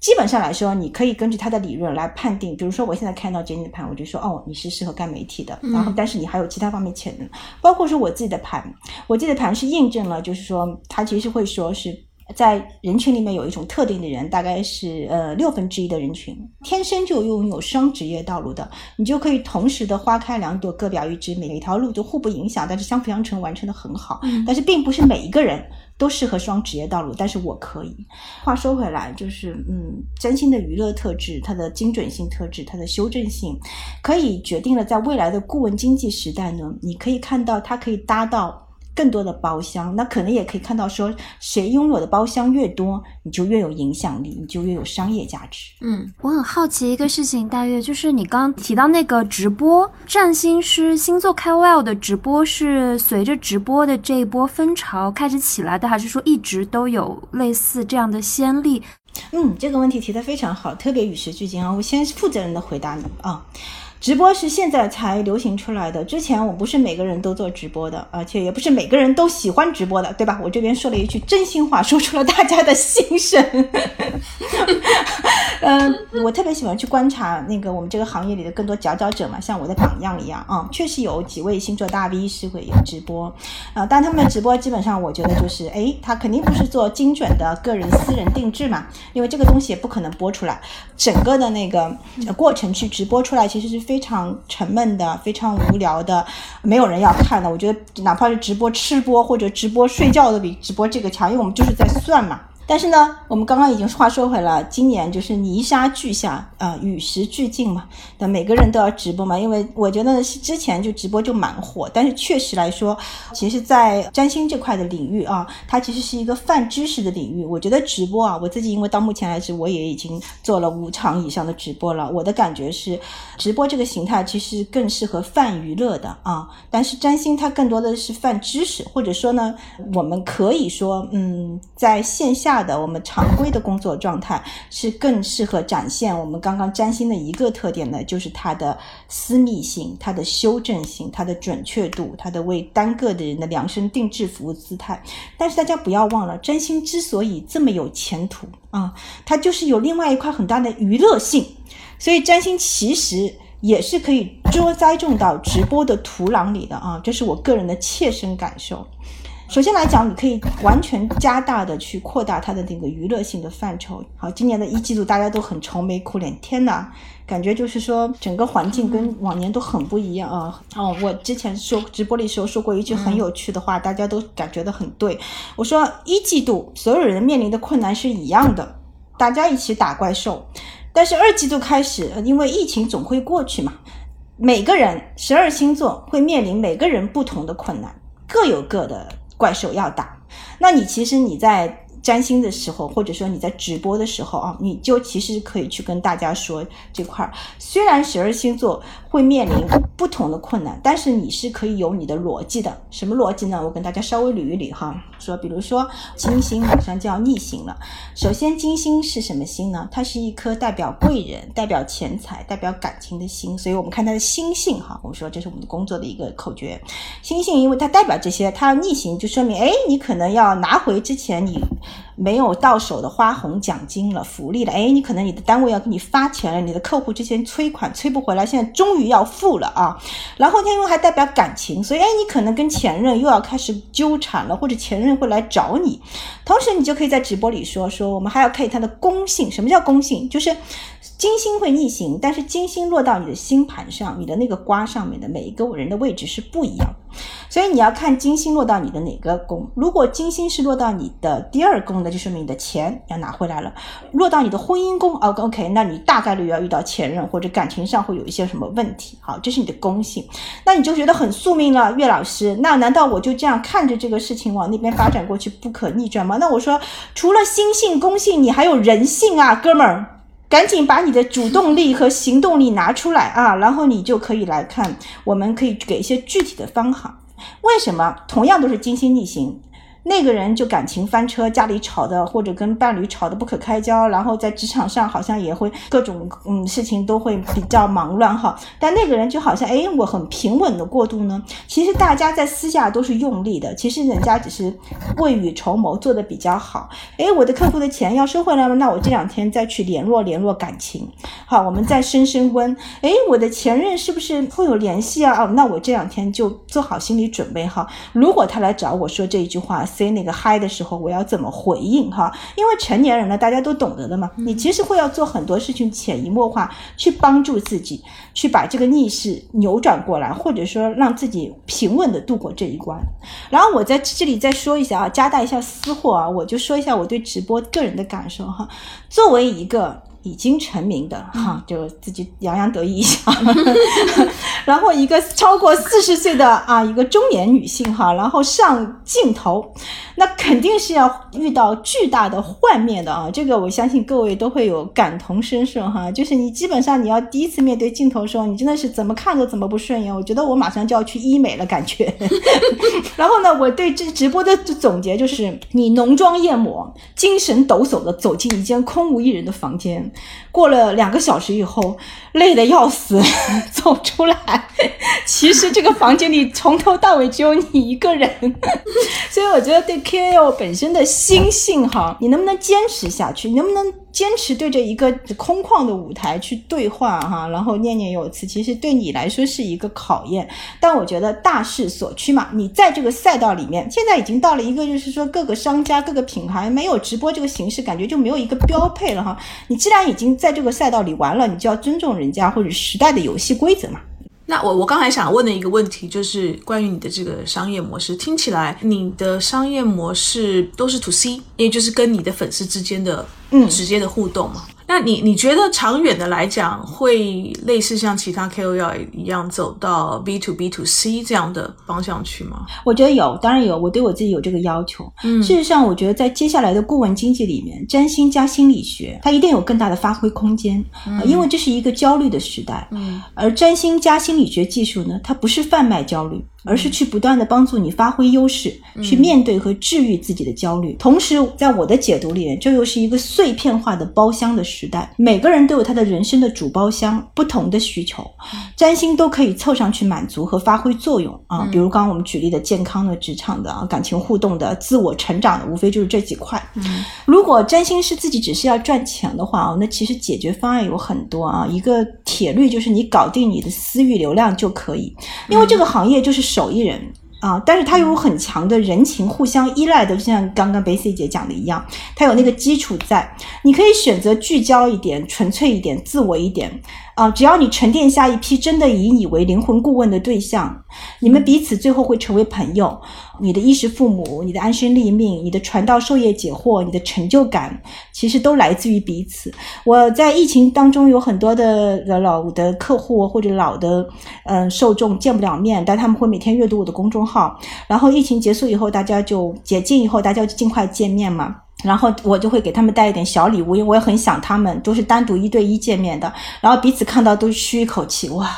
基本上来说，你可以根据他的理论来判定。比如说，我现在看到 Jenny 的盘，我就说，哦，你是适合干媒体的。然后，但是你还有其他方面潜能，包括说我自己的盘，我自己的盘是印证了，就是说，他其实会说是。在人群里面有一种特定的人，大概是呃六分之一的人群，天生就拥有双职业道路的，你就可以同时的花开两朵，各表一枝，每一条路就互不影响，但是相辅相成，完成的很好。但是并不是每一个人都适合双职业道路，但是我可以。话说回来，就是嗯，占星的娱乐特质、它的精准性特质、它的修正性，可以决定了在未来的顾问经济时代呢，你可以看到它可以搭到。更多的包厢，那可能也可以看到说，谁拥有的包厢越多，你就越有影响力，你就越有商业价值。嗯，我很好奇一个事情，大约就是你刚刚提到那个直播占星师星座 KOL 的直播，是随着直播的这一波风潮开始起来的，还是说一直都有类似这样的先例？嗯，这个问题提得非常好，特别与时俱进啊！我先负责任的回答你啊。直播是现在才流行出来的，之前我不是每个人都做直播的，而且也不是每个人都喜欢直播的，对吧？我这边说了一句真心话，说出了大家的心声。嗯，[laughs] 我特别喜欢去观察那个我们这个行业里的更多佼佼者嘛，像我的榜样一样啊，确实有几位星座大 V 是会有直播啊，但他们的直播基本上我觉得就是，哎，他肯定不是做精准的个人私人定制嘛，因为这个东西也不可能播出来，整个的那个过程去直播出来，其实是。非常沉闷的，非常无聊的，没有人要看的。我觉得哪怕是直播吃播或者直播睡觉都比直播这个强，因为我们就是在算嘛。但是呢，我们刚刚已经话说回了，今年就是泥沙俱下啊，与时俱进嘛。那每个人都要直播嘛，因为我觉得是之前就直播就蛮火，但是确实来说，其实，在占星这块的领域啊，它其实是一个泛知识的领域。我觉得直播啊，我自己因为到目前为止，我也已经做了五场以上的直播了。我的感觉是，直播这个形态其实更适合泛娱乐的啊，但是占星它更多的是泛知识，或者说呢，我们可以说，嗯，在线下。的我们常规的工作状态是更适合展现我们刚刚占星的一个特点呢，就是它的私密性、它的修正性、它的准确度、它的为单个的人的量身定制服务姿态。但是大家不要忘了，占星之所以这么有前途啊，它就是有另外一块很大的娱乐性。所以占星其实也是可以捉栽种到直播的土壤里的啊，这是我个人的切身感受。首先来讲，你可以完全加大的去扩大它的那个娱乐性的范畴。好，今年的一季度大家都很愁眉苦脸，天哪，感觉就是说整个环境跟往年都很不一样啊。哦，我之前说直播的时候说过一句很有趣的话，大家都感觉的很对。我说一季度所有人面临的困难是一样的，大家一起打怪兽。但是二季度开始，因为疫情总会过去嘛，每个人十二星座会面临每个人不同的困难，各有各的。怪兽要打，那你其实你在。占星的时候，或者说你在直播的时候啊，你就其实可以去跟大家说这块儿。虽然十二星座会面临不同的困难，但是你是可以有你的逻辑的。什么逻辑呢？我跟大家稍微捋一捋哈。说，比如说金星马上就要逆行了。首先，金星是什么星呢？它是一颗代表贵人、代表钱财、代表感情的星。所以我们看它的星性哈，我们说这是我们的工作的一个口诀。星性，因为它代表这些，它要逆行就说明，哎，你可能要拿回之前你。没有到手的花红奖金了，福利了，哎，你可能你的单位要给你发钱了，你的客户之前催款催不回来，现在终于要付了啊。然后天因为还代表感情，所以哎，你可能跟前任又要开始纠缠了，或者前任会来找你。同时，你就可以在直播里说说，我们还要看它的公性。什么叫公性？就是金星会逆行，但是金星落到你的星盘上，你的那个瓜上面的每一个人的位置是不一样的。所以你要看金星落到你的哪个宫。如果金星是落到你的第二宫的，就说明你的钱要拿回来了。落到你的婚姻宫，OK OK，那你大概率要遇到前任或者感情上会有一些什么问题。好，这是你的宫性。那你就觉得很宿命了，岳老师。那难道我就这样看着这个事情往那边发展过去不可逆转吗？那我说，除了心性、宫性，你还有人性啊，哥们儿。赶紧把你的主动力和行动力拿出来啊，然后你就可以来看，我们可以给一些具体的方法。为什么同样都是金星逆行？那个人就感情翻车，家里吵的或者跟伴侣吵得不可开交，然后在职场上好像也会各种嗯事情都会比较忙乱哈。但那个人就好像哎，我很平稳的过渡呢。其实大家在私下都是用力的，其实人家只是未雨绸缪做的比较好。哎，我的客户的钱要收回来了，那我这两天再去联络联络感情，好，我们再升升温。哎，我的前任是不是会有联系啊？哦，那我这两天就做好心理准备哈。如果他来找我说这一句话。塞那个嗨的时候，我要怎么回应哈？因为成年人了，大家都懂得的嘛。你其实会要做很多事情，潜移默化去帮助自己，去把这个逆势扭转过来，或者说让自己平稳的度过这一关。然后我在这里再说一下啊，加大一下私货啊，我就说一下我对直播个人的感受哈。作为一个。已经成名的哈，就自己洋洋得意一下。[laughs] 然后一个超过四十岁的啊，一个中年女性哈，然后上镜头，那肯定是要遇到巨大的幻灭的啊。这个我相信各位都会有感同身受哈。就是你基本上你要第一次面对镜头的时候，你真的是怎么看都怎么不顺眼。我觉得我马上就要去医美了，感觉。[laughs] 然后呢，我对这直播的总结就是：你浓妆艳抹、精神抖擞的走进一间空无一人的房间。过了两个小时以后，累得要死，[laughs] 走出来，[laughs] 其实这个房间里从头到尾只有你一个人。[laughs] 所以我觉得对 KOL 本身的心性哈，你能不能坚持下去？你能不能坚持对着一个空旷的舞台去对话哈？然后念念有词，其实对你来说是一个考验。但我觉得大势所趋嘛，你在这个赛道里面，现在已经到了一个就是说各个商家、各个品牌没有直播这个形式，感觉就没有一个标配了哈。你既然已经在这个赛道里玩了，你就要尊重人家或者时代的游戏规则嘛。那我我刚才想问的一个问题就是关于你的这个商业模式，听起来你的商业模式都是 to C，也就是跟你的粉丝之间的嗯直接的互动嘛。那你你觉得长远的来讲，会类似像其他 KOL 一样走到 B to B to C 这样的方向去吗？我觉得有，当然有，我对我自己有这个要求。嗯事实上，我觉得在接下来的顾问经济里面，占星加心理学，它一定有更大的发挥空间，呃因为这是一个焦虑的时代。嗯而占星加心理学技术呢，它不是贩卖焦虑，而是去不断的帮助你发挥优势，去面对和治愈自己的焦虑。同时，在我的解读里面，这又是一个碎片化的包厢的时代，每个人都有他的人生的主包厢，不同的需求，占星都可以凑上去满足和发挥作用啊。比如刚刚我们举例的健康的、职场的、啊感情互动的、自我成长的，无非就是这几块。如果占星师自己只是要赚钱的话啊，那其实解决方案有很多啊。一个铁律就是你搞定你的私域流量就可以，因为这个行业就是手艺人。啊，但是他有很强的人情互相依赖的，就像刚刚贝 C 姐讲的一样，他有那个基础在。你可以选择聚焦一点、纯粹一点、自我一点啊，只要你沉淀下一批真的以你为灵魂顾问的对象，你们彼此最后会成为朋友。你的衣食父母、你的安身立命、你的传道授业解惑、你的成就感，其实都来自于彼此。我在疫情当中有很多的老的客户或者老的嗯、受众见不了面，但他们会每天阅读我的公众号。然后疫情结束以后，大家就解禁以后，大家就尽快见面嘛。然后我就会给他们带一点小礼物，因为我也很想他们，都是单独一对一见面的。然后彼此看到都吁一口气，哇！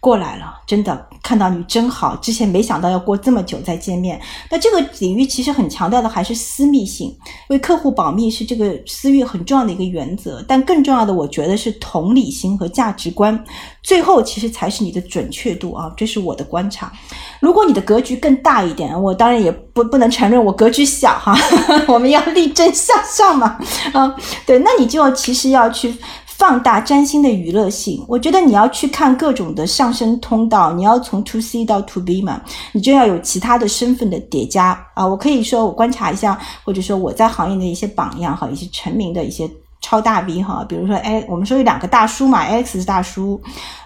过来了，真的看到你真好。之前没想到要过这么久再见面。那这个领域其实很强调的还是私密性，为客户保密是这个私域很重要的一个原则。但更重要的，我觉得是同理心和价值观。最后其实才是你的准确度啊，这是我的观察。如果你的格局更大一点，我当然也不不能承认我格局小哈，[laughs] 我们要力争向上嘛。啊，对，那你就其实要去。放大占星的娱乐性，我觉得你要去看各种的上升通道，你要从 to C 到 to B 嘛，你就要有其他的身份的叠加啊。我可以说，我观察一下，或者说我在行业的一些榜样哈，一些成名的一些超大 V 哈，比如说哎，我们说有两个大叔嘛，X 大叔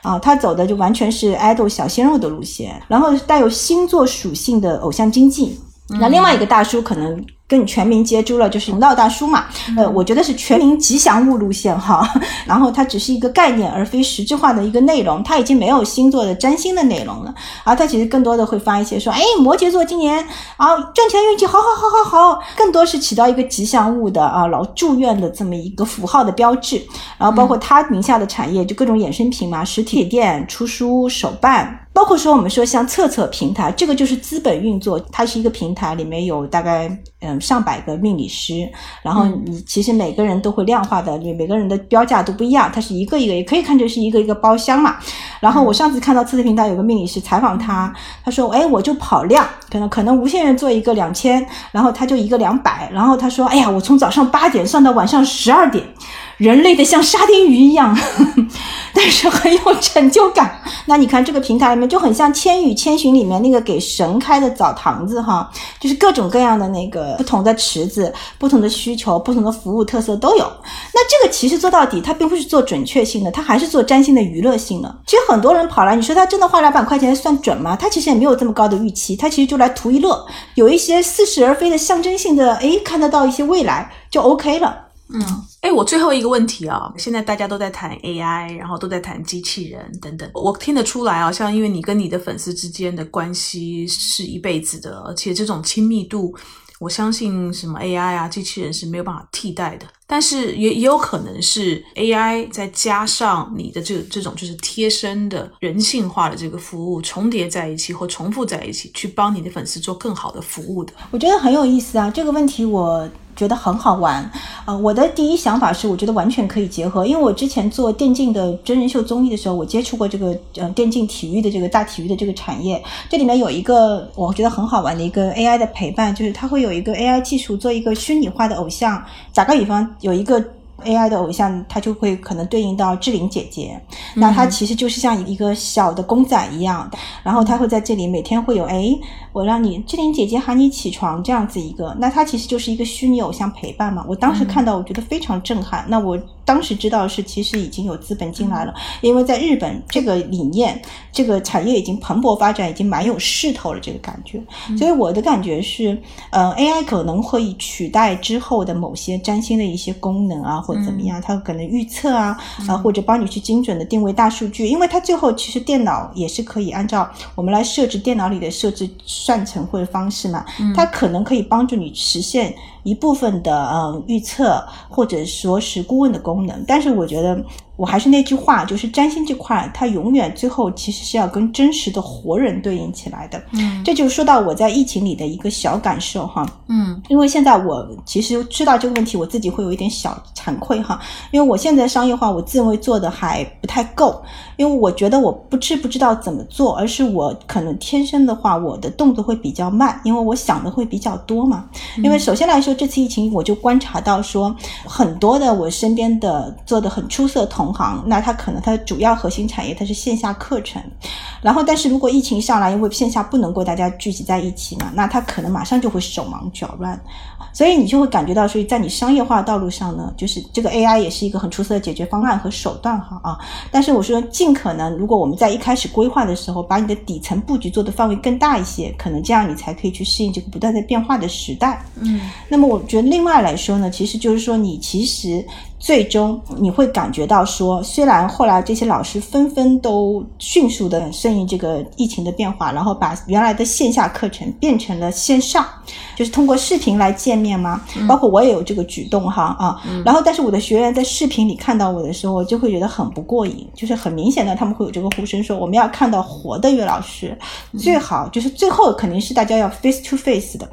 啊，他走的就完全是 idol 小鲜肉的路线，然后带有星座属性的偶像经济。那另外一个大叔可能更全民皆知了，就是红道大叔嘛。呃，我觉得是全民吉祥物路线哈。[laughs] 然后它只是一个概念，而非实质化的一个内容。它已经没有星座的占星的内容了，而它其实更多的会发一些说，哎，摩羯座今年啊赚钱运气好好好好好，更多是起到一个吉祥物的啊老祝愿的这么一个符号的标志。然后包括他名下的产业，就各种衍生品嘛，实体店、出书、手办。包括说我们说像测测平台，这个就是资本运作，它是一个平台，里面有大概嗯上百个命理师，然后你其实每个人都会量化的，你每个人的标价都不一样，它是一个一个，也可以看成是一个一个包厢嘛。然后我上次看到测测平台有个命理师采访他，他说，哎，我就跑量，可能可能无限人做一个两千，然后他就一个两百，然后他说，哎呀，我从早上八点算到晚上十二点。人类的像沙丁鱼一样，[laughs] 但是很有成就感。那你看这个平台里面就很像《千与千寻》里面那个给神开的澡堂子哈，就是各种各样的那个不同的池子、不同的需求、不同的服务特色都有。那这个其实做到底，它并不是做准确性的，它还是做占星的娱乐性的。其实很多人跑来，你说他真的花两百块钱算准吗？他其实也没有这么高的预期，他其实就来图一乐，有一些似是而非的象征性的，诶，看得到一些未来就 OK 了。嗯，哎，我最后一个问题啊，现在大家都在谈 AI，然后都在谈机器人等等，我听得出来啊，像因为你跟你的粉丝之间的关系是一辈子的，而且这种亲密度，我相信什么 AI 啊，机器人是没有办法替代的。但是也也有可能是 AI 再加上你的这这种就是贴身的人性化的这个服务重叠在一起或重复在一起，去帮你的粉丝做更好的服务的。我觉得很有意思啊，这个问题我觉得很好玩。呃，我的第一想法是，我觉得完全可以结合，因为我之前做电竞的真人秀综艺的时候，我接触过这个呃电竞体育的这个大体育的这个产业，这里面有一个我觉得很好玩的一个 AI 的陪伴，就是它会有一个 AI 技术做一个虚拟化的偶像，打个比方，有一个。AI 的偶像，它就会可能对应到志玲姐姐，那它其实就是像一个小的公仔一样，然后它会在这里每天会有，哎，我让你志玲姐姐喊你起床这样子一个，那它其实就是一个虚拟偶像陪伴嘛。我当时看到，我觉得非常震撼。那我。当时知道是其实已经有资本进来了，因为在日本这个理念、这个产业已经蓬勃发展，已经蛮有势头了。这个感觉，所以我的感觉是，呃，AI 可能会取代之后的某些占星的一些功能啊，或者怎么样，它可能预测啊，啊，或者帮你去精准的定位大数据，因为它最后其实电脑也是可以按照我们来设置电脑里的设置算成或者方式嘛，它可能可以帮助你实现。一部分的嗯预测，或者说是顾问的功能，但是我觉得。我还是那句话，就是占星这块，它永远最后其实是要跟真实的活人对应起来的。嗯，这就说到我在疫情里的一个小感受哈。嗯，因为现在我其实知道这个问题，我自己会有一点小惭愧哈。因为我现在商业化，我自认为做的还不太够，因为我觉得我不知不知道怎么做，而是我可能天生的话，我的动作会比较慢，因为我想的会比较多嘛。因为首先来说，这次疫情我就观察到说，很多的我身边的做的很出色同。同行，那它可能它的主要核心产业它是线下课程，然后但是如果疫情上来，因为线下不能够大家聚集在一起嘛，那它可能马上就会手忙脚乱，所以你就会感觉到，所以在你商业化道路上呢，就是这个 AI 也是一个很出色的解决方案和手段哈啊。但是我说尽可能，如果我们在一开始规划的时候，把你的底层布局做的范围更大一些，可能这样你才可以去适应这个不断在变化的时代。嗯，那么我觉得另外来说呢，其实就是说你其实。最终你会感觉到说，虽然后来这些老师纷纷都迅速的顺应这个疫情的变化，然后把原来的线下课程变成了线上，就是通过视频来见面吗？包括我也有这个举动哈啊。然后，但是我的学员在视频里看到我的时候，就会觉得很不过瘾，就是很明显的他们会有这个呼声说，我们要看到活的岳老师，最好就是最后肯定是大家要 face to face 的。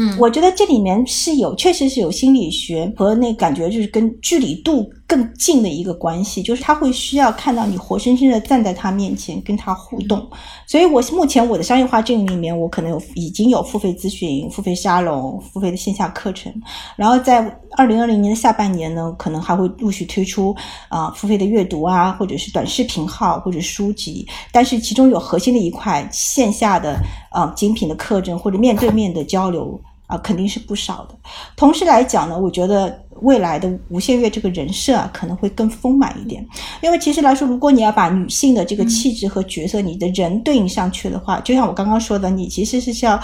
嗯，我觉得这里面是有，确实是有心理学和那感觉，就是跟距离度更近的一个关系，就是他会需要看到你活生生的站在他面前跟他互动。所以，我目前我的商业化阵营里面，我可能有已经有付费咨询、付费沙龙、付费的线下课程，然后在二零二零年的下半年呢，可能还会陆续推出啊付费的阅读啊，或者是短视频号或者书籍，但是其中有核心的一块线下的啊精品的课程或者面对面的交流。啊，肯定是不少的。同时来讲呢，我觉得未来的无限月这个人设啊，可能会更丰满一点。因为其实来说，如果你要把女性的这个气质和角色，你的人对应上去的话，就像我刚刚说的，你其实是需要。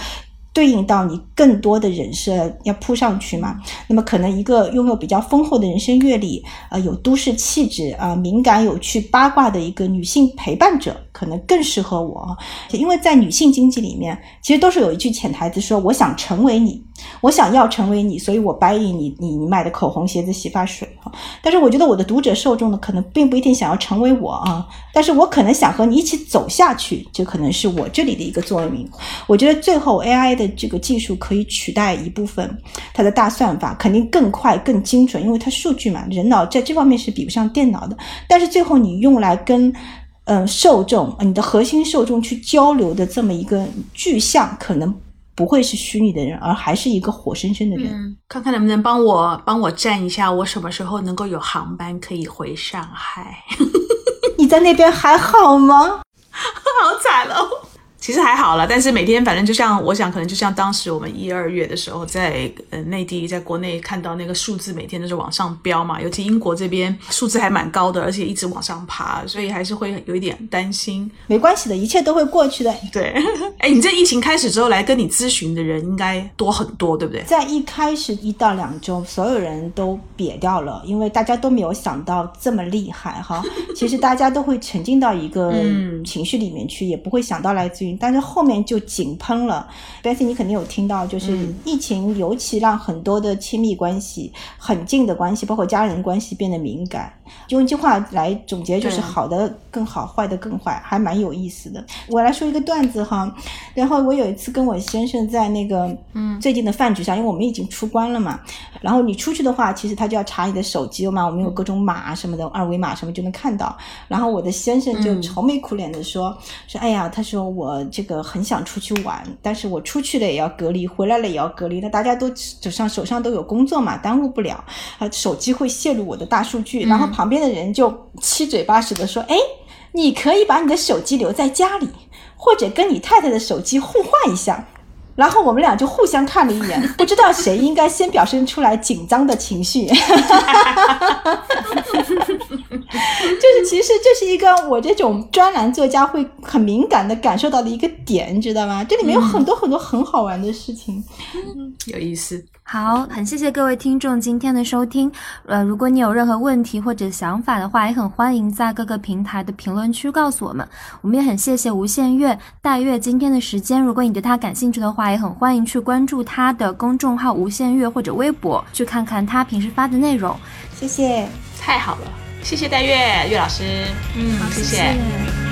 对应到你更多的人设要铺上去嘛？那么可能一个拥有比较丰厚的人生阅历，呃，有都市气质啊，敏感有趣八卦的一个女性陪伴者，可能更适合我。因为在女性经济里面，其实都是有一句潜台词说：“我想成为你，我想要成为你，所以我白你你你你买的口红、鞋子、洗发水。”哈，但是我觉得我的读者受众呢，可能并不一定想要成为我啊，但是我可能想和你一起走下去，这可能是我这里的一个作用。我觉得最后 AI 的。这个技术可以取代一部分它的大算法，肯定更快、更精准，因为它数据嘛，人脑在这方面是比不上电脑的。但是最后你用来跟嗯受众、你的核心受众去交流的这么一个具象，可能不会是虚拟的人，而还是一个活生生的人。嗯，看看能不能帮我帮我站一下，我什么时候能够有航班可以回上海？[laughs] 你在那边还好吗？[laughs] 好惨哦。其实还好了，但是每天反正就像我想，可能就像当时我们一二月的时候，在呃内地，在国内看到那个数字每天都是往上飙嘛，尤其英国这边数字还蛮高的，而且一直往上爬，所以还是会有一点担心。没关系的，一切都会过去的。对，哎，你这疫情开始之后来跟你咨询的人应该多很多，对不对？在一开始一到两周，所有人都瘪掉了，因为大家都没有想到这么厉害哈。其实大家都会沉浸到一个情绪里面去，也不会想到来自于。但是后面就井喷了 Betsy，你肯定有听到，就是疫情尤其让很多的亲密关系、很近的关系，包括家人关系变得敏感。用一句话来总结，就是好的更好，坏的更坏，还蛮有意思的。我来说一个段子哈，然后我有一次跟我先生在那个嗯最近的饭局上，因为我们已经出关了嘛，然后你出去的话，其实他就要查你的手机嘛，我们有各种码什么的，二维码什么就能看到。然后我的先生就愁眉苦脸的说说，哎呀，他说我这个很想出去玩，但是我出去了也要隔离，回来了也要隔离，那大家都手上手上都有工作嘛，耽误不了，啊，手机会泄露我的大数据。然后旁边的人就七嘴八舌的说，哎。你可以把你的手机留在家里，或者跟你太太的手机互换一下。然后我们俩就互相看了一眼，不知道谁应该先表现出来紧张的情绪。[laughs] [laughs] 就是其实这是一个我这种专栏作家会很敏感的感受到的一个点，你知道吗？这里面有很多很多很好玩的事情，有意思。好，很谢谢各位听众今天的收听。呃，如果你有任何问题或者想法的话，也很欢迎在各个平台的评论区告诉我们。我们也很谢谢无限月戴月今天的时间。如果你对他感兴趣的话，也很欢迎去关注他的公众号无限月或者微博，去看看他平时发的内容。谢谢，太好了，谢谢戴月月老师。嗯，谢谢。